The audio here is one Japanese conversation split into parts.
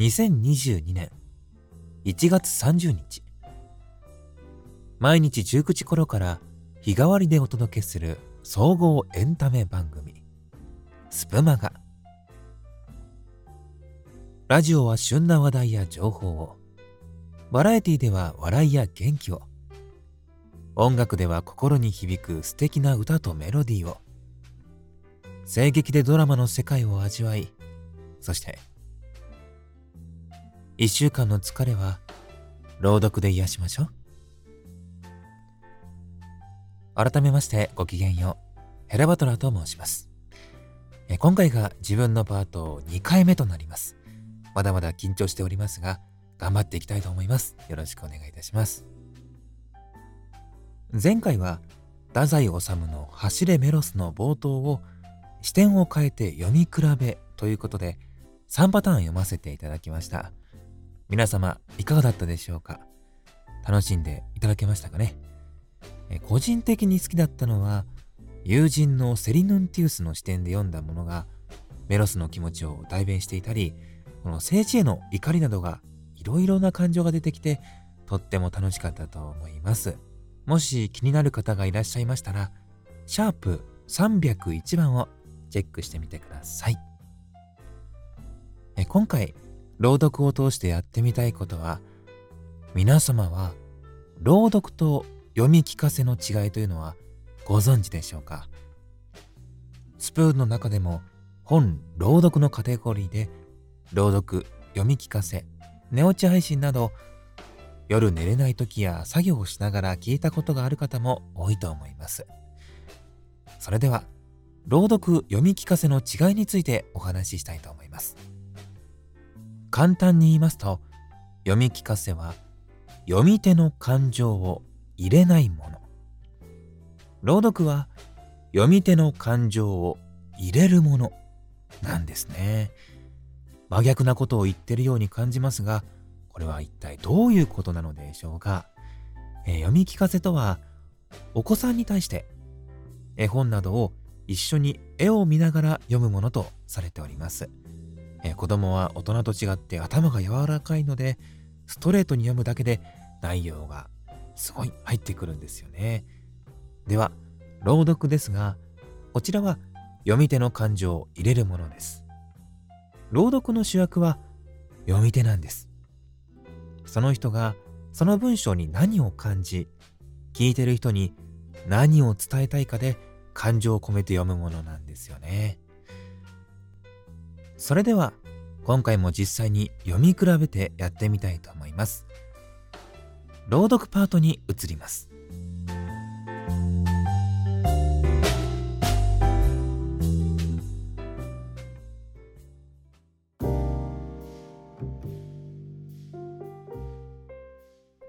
2022年1月30日毎日19時頃から日替わりでお届けする総合エンタメ番組。スプマガ。ラジオは旬な話題や情報を。バラエティでは笑いや元気を。音楽では心に響く素敵な歌とメロディーを。声劇でドラマの世界を味わいそして一週間の疲れは朗読で癒しましょう。改めましてごきげんようヘラバトラーと申します。今回が自分のパート2回目となります。まだまだ緊張しておりますが頑張っていきたいと思います。よろしくお願いいたします。前回は太宰治の「走れメロス」の冒頭を視点を変えて読み比べということで3パターン読ませていただきました。皆様いかがだったでしょうか？楽しんでいただけましたかね？個人的に好きだったのは友人のセリヌンティウスの視点で読んだものがメロスの気持ちを代弁していたりこの政治への怒りなどがいろいろな感情が出てきてとっても楽しかったと思います。もし気になる方がいらっしゃいましたらシャープ301番をチェックしてみてください。え今回朗読を通してやってみたいことは皆様は朗読と読み聞かせの違いというのはご存知でしょうか？スプーンの中でも本朗読のカテゴリーで朗読読み聞かせ寝落ち配信など夜寝れない時や作業をしながら聞いたことがある方も多いと思います。それでは朗読読み聞かせの違いについてお話ししたいと思います。簡単に言いますと読み聞かせは読み手の感情を入れないもの。朗読は読み手の感情を入れるものなんですね。真逆なことを言ってるように感じますがこれは一体どういうことなのでしょうか、えー、読み聞かせとはお子さんに対して絵本などを一緒に絵を見ながら読むものとされております。えー、子供は大人と違って頭が柔らかいのでストレートに読むだけで内容がすごい入ってくるんですよね。では朗読ですがこちらは読み手の感情を入れるものです。朗読の主役は読み手なんです。その人がその文章に何を感じ聞いてる人に何を伝えたいかで感情を込めて読むものなんですよね。それでは今回も実際に読み比べてやってみたいと思います。朗読パートに移ります。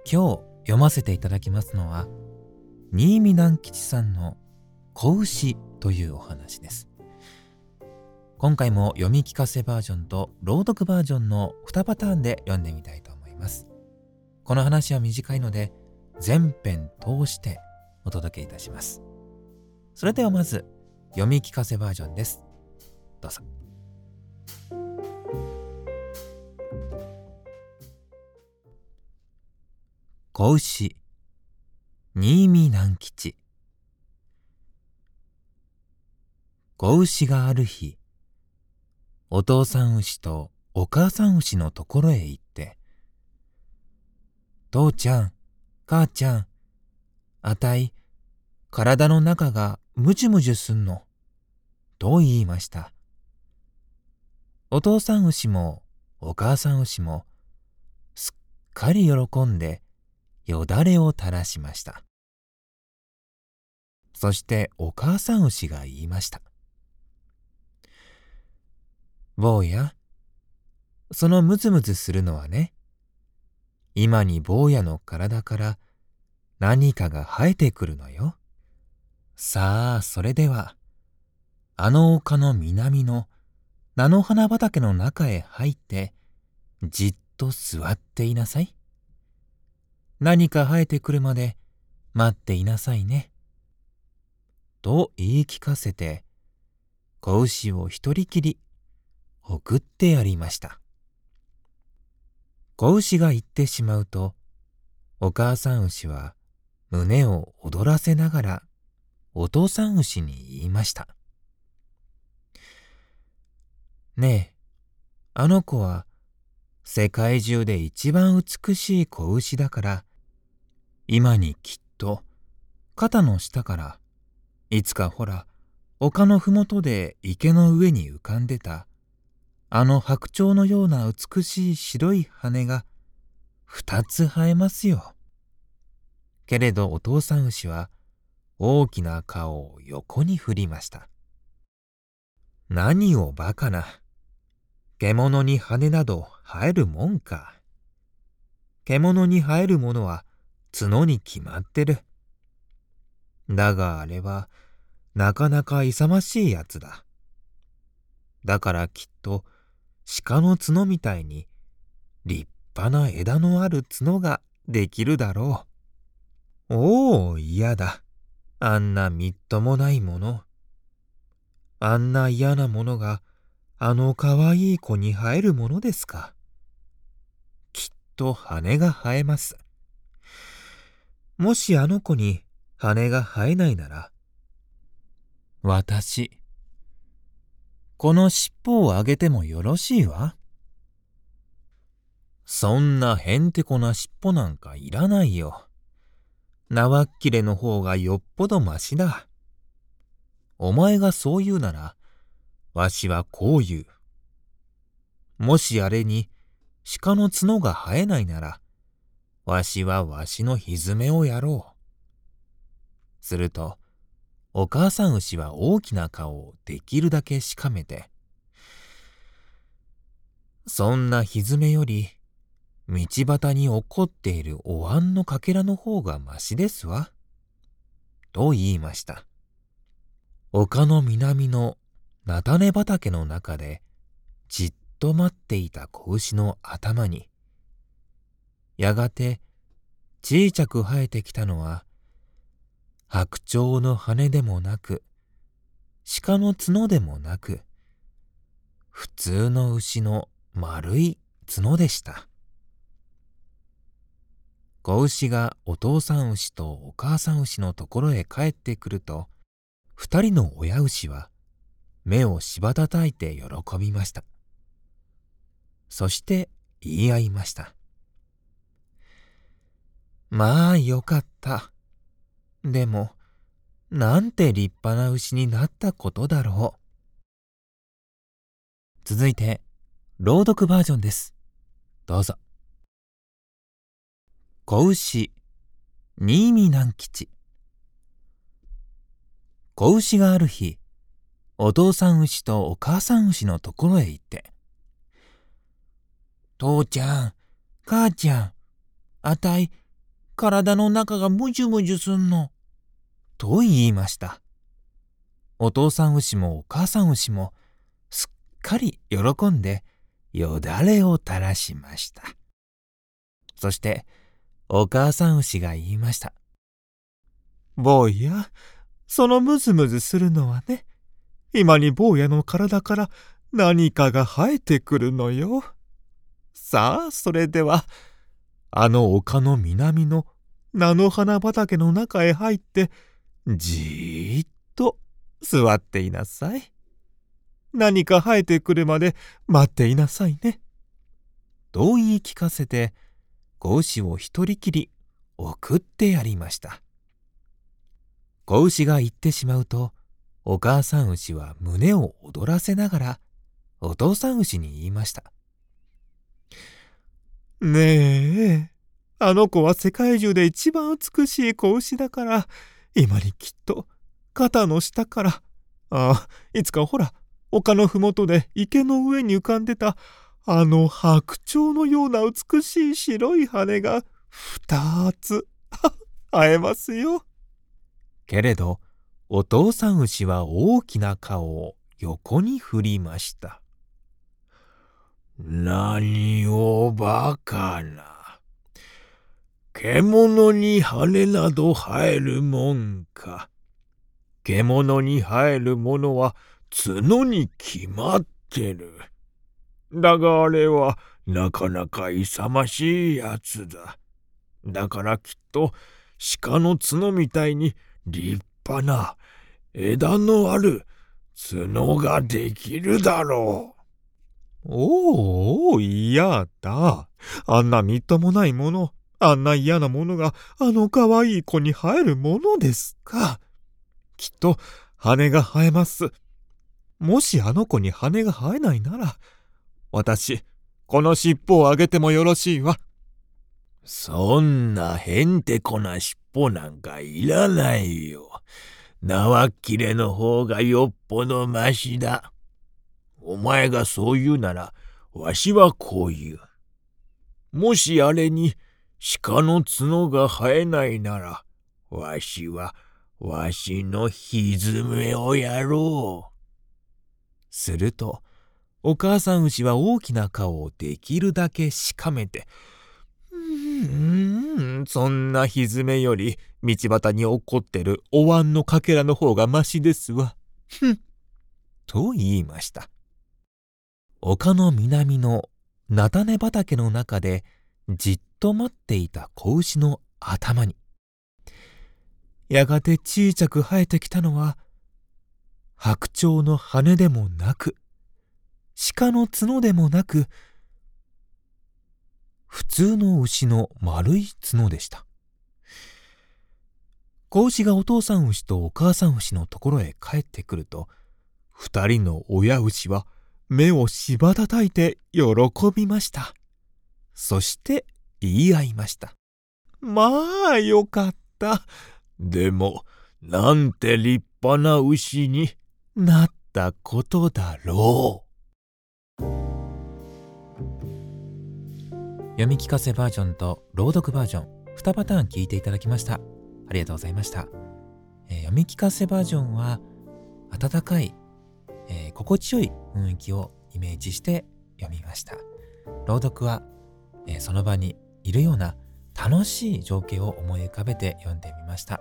今日読ませていただきますのは新見南吉さんの「子牛」というお話です。今回も読み聞かせバージョンと朗読バージョンの2パターンで読んでみたいと思います。この話は短いので全編通してお届けいたします。それではまず読み聞かせバージョンです。どうぞ。子牛新見南吉子牛がある日お父さん牛とお母さん牛のところへ行って、父ちゃん、母ちゃん、あたい、体の中がむじゅむじゅすんの、と言いました。お父さん牛もお母さん牛もすっかり喜んでよだれを垂らしました。そしてお母さん牛が言いました。坊や、そのムズムズするのはね、今に坊やの体から何かが生えてくるのよ。さあ、それでは、あの丘の南の菜の花畑の中へ入って、じっと座っていなさい。何か生えてくるまで待っていなさいね。と言い聞かせて、子牛を一人きり送ってやりました。子牛が行ってしまうと、お母さん牛は胸を躍らせながらお父さん牛に言いました。ねえ、あの子は世界中で一番美しい子牛だから、今にきっと肩の下からいつかほら丘のふもとで池の上に浮かんでたあの白鳥のような美しい白い羽が二つ生えますよ。けれどお父さん牛は大きな顔を横に振りました。何をバカな。獣に羽など生えるもんか。獣に生えるものは角に決まってる。だがあれはなかなか勇ましいやつだ。だからきっと鹿の角みたいに立派な枝のある角ができるだろう。おお、嫌だ。あんなみっともないもの。あんな嫌なものがあのかわいい子に生えるものですか。きっと羽が生えます。もしあの子に羽が生えないなら、私、この尻尾をあげてもよろしいわ？そんなへんてこな尻尾なんかいらないよ。縄っきれの方がよっぽどましだ。お前がそう言うなら、わしはこう言う。もしあれに鹿の角が生えないなら、わしはわしのひずめをやろう。すると、お母さん牛は大きな顔をできるだけしかめて、そんなひずめより、道端に起こっているお椀のかけらの方がましですわ。と言いました。丘の南の菜種畑の中で、じっと待っていた子牛の頭に、やがて小さく生えてきたのは、白鳥の羽でもなく、鹿の角でもなく、普通の牛の丸い角でした。子牛がお父さん牛とお母さん牛のところへ帰ってくると、二人の親牛は目をしばたたいて喜びました。そして言い合いました。まあよかった。でも、なんて立派な牛になったことだろう。続いて、朗読バージョンです。どうぞ。子牛、新見南吉。子牛がある日、お父さん牛とお母さん牛のところへ行って、父ちゃん、母ちゃん、あたい、体の中がむじゅむじゅすんの。と言いました。お父さん牛もお母さん牛もすっかり喜んでよだれを垂らしました。そしてお母さん牛が言いました。坊や、そのムズムズするのはね、今に坊やの体から何かが生えてくるのよ。さあ、それでは、あの丘の南の菜の花畑の中へ入って、じーっと座っていなさい。何か生えてくるまで待っていなさいね。と言い聞かせて、子牛を一人きり送ってやりました。子牛が行ってしまうと、お母さん牛は胸を躍らせながら、お父さん牛に言いました。ねえ、あの子は世界中で一番美しい子牛だから、今にきっと肩の下から、ああ、いつかほら、丘のふもとで池の上に浮かんでた、あの白鳥のような美しい白い羽が二つ 生えますよ。けれど、お父さん牛は大きな顔を横に振りました。何をバカな。獣に羽など生えるもんか。獣に生えるものは角に決まってる。だがあれはなかなか勇ましいやつだ。だからきっと鹿の角みたいに立派な枝のある角ができるだろう。おお、嫌だ。あんなみっともないもの、あんな嫌なものがあの可愛い子に生えるものですか。きっと羽が生えます。もしあの子に羽が生えないなら、私、この尻尾をあげてもよろしいわ。そんなへんてこな尻尾なんかいらないよ。縄切れの方がよっぽどましだ。お前がそう言うなら、わしはこう言う。もしあれに鹿の角が生えないなら、わしはわしのひずめをやろう。すると、お母さん牛は大きな顔をできるだけしかめて、うーん、そんなひずめより道端に落っこってるお椀のかけらの方がましですわ。ふん。と言いました。丘の南の菜種畑の中でじっと待っていた子牛の頭に、やがて小さく生えてきたのは、白鳥の羽でもなく、鹿の角でもなく、普通の牛の丸い角でした。子牛がお父さん牛とお母さん牛のところへ帰ってくると、二人の親牛は目をしばたたいて喜びました。そして言い合いました。まあよかった。でも、なんて立派な牛になったことだろう。読み聞かせバージョンと朗読バージョン2パターン聞いていただきました。ありがとうございました。えー、読み聞かせバージョンは温かい、えー、心地よい雰囲気をイメージして読みました。朗読は、えー、その場にいるような楽しい情景を思い浮かべて読んでみました。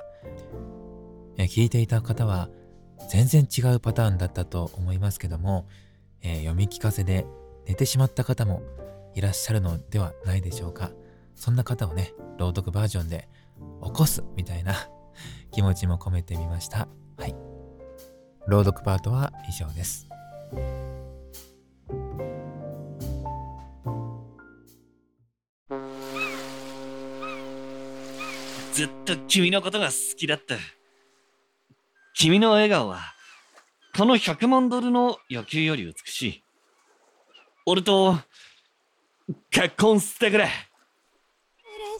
え聞いていた方は全然違うパターンだったと思いますけども、え、読み聞かせで寝てしまった方もいらっしゃるのではないでしょうか。そんな方をね、朗読バージョンで起こすみたいな 気持ちも込めてみました。はい。朗読パートは以上です。ずっと君のことが好きだった。君の笑顔は、この100万ドルの野球より美しい。俺と、結婚してくれ。嬉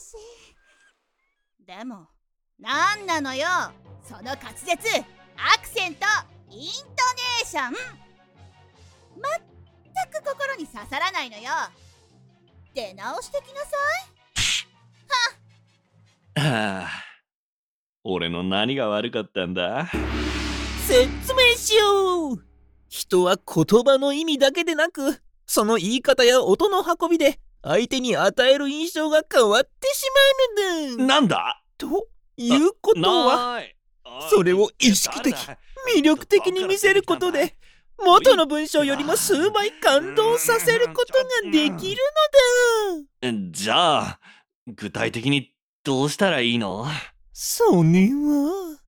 しい。でも、なんなのよ、その滑舌、アクセント、イントネーション。まったく心に刺さらないのよ。出直してきなさい。は。はあ。俺の何が悪かったんだ？説明しよう人は言葉の意味だけでなく、その言い方や音の運びで相手に与える印象が変わってしまうのだ。なんだ？ということは、それを意識的、魅力的に見せることで、元の文章よりも数倍感動させることができるのだ。じゃあ、具体的にどうしたらいいの？それは、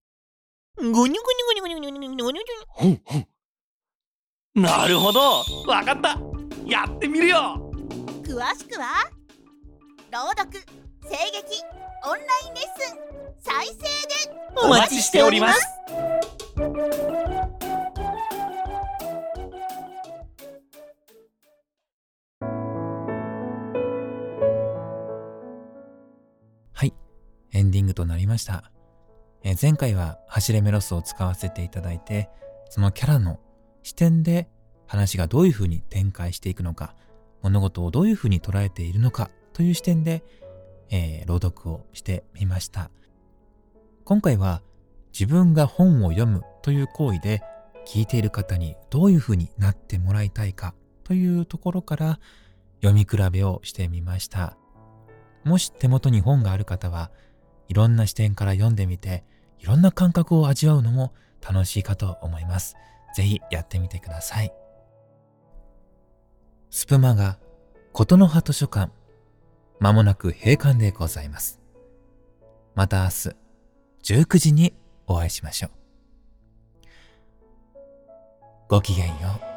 ごにょごにょごにょごにょごにょごにょごにょほんほん。なるほどわかったやってみるよ詳しくは、朗読、声劇、オンラインレッスン、再生でお待ちしております。エンディングとなりました。え前回は走れメロスを使わせていただいて、そのキャラの視点で話がどういう風に展開していくのか、物事をどういう風に捉えているのかという視点で、えー、朗読をしてみました。今回は自分が本を読むという行為で聞いている方にどういう風になってもらいたいかというところから読み比べをしてみました。もし手元に本がある方はいろんな視点から読んでみて、いろんな感覚を味わうのも楽しいかと思います。ぜひやってみてください。スプマガ琴の葉図書館、まもなく閉館でございます。また明日、19時にお会いしましょう。ごきげんよう。